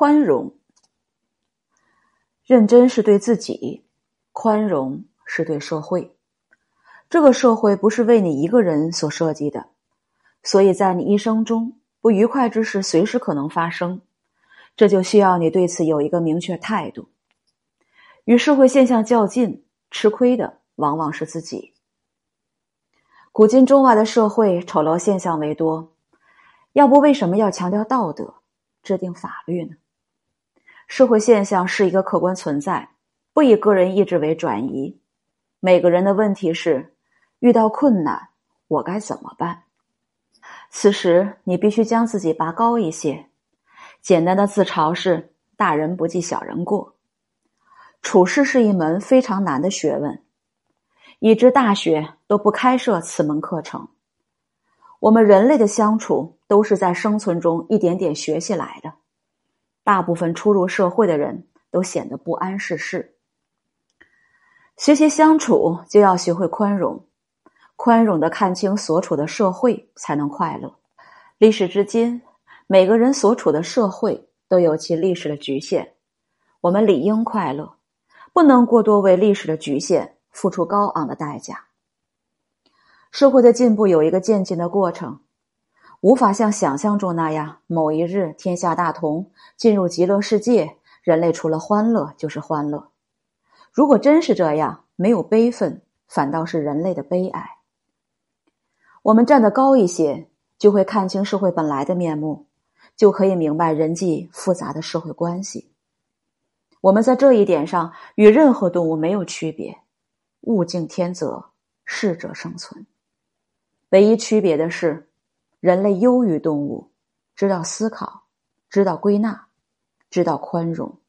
宽容，认真是对自己，宽容是对社会。这个社会不是为你一个人所设计的，所以在你一生中，不愉快之事随时可能发生。这就需要你对此有一个明确态度。与社会现象较劲，吃亏的往往是自己。古今中外的社会丑陋现象为多，要不为什么要强调道德？制定法律呢？社会现象是一个客观存在，不以个人意志为转移。每个人的问题是：遇到困难，我该怎么办？此时你必须将自己拔高一些。简单的自嘲是：大人不计小人过。处事是一门非常难的学问，以致大学都不开设此门课程。我们人类的相处都是在生存中一点点学习来的，大部分初入社会的人都显得不谙世事。学习相处就要学会宽容，宽容的看清所处的社会，才能快乐。历史至今，每个人所处的社会都有其历史的局限，我们理应快乐，不能过多为历史的局限付出高昂的代价。社会的进步有一个渐进的过程，无法像想象中那样，某一日天下大同，进入极乐世界，人类除了欢乐就是欢乐。如果真是这样，没有悲愤，反倒是人类的悲哀。我们站得高一些，就会看清社会本来的面目，就可以明白人际复杂的社会关系。我们在这一点上与任何动物没有区别，物竞天择，适者生存。唯一区别的是，人类优于动物，知道思考，知道归纳，知道宽容。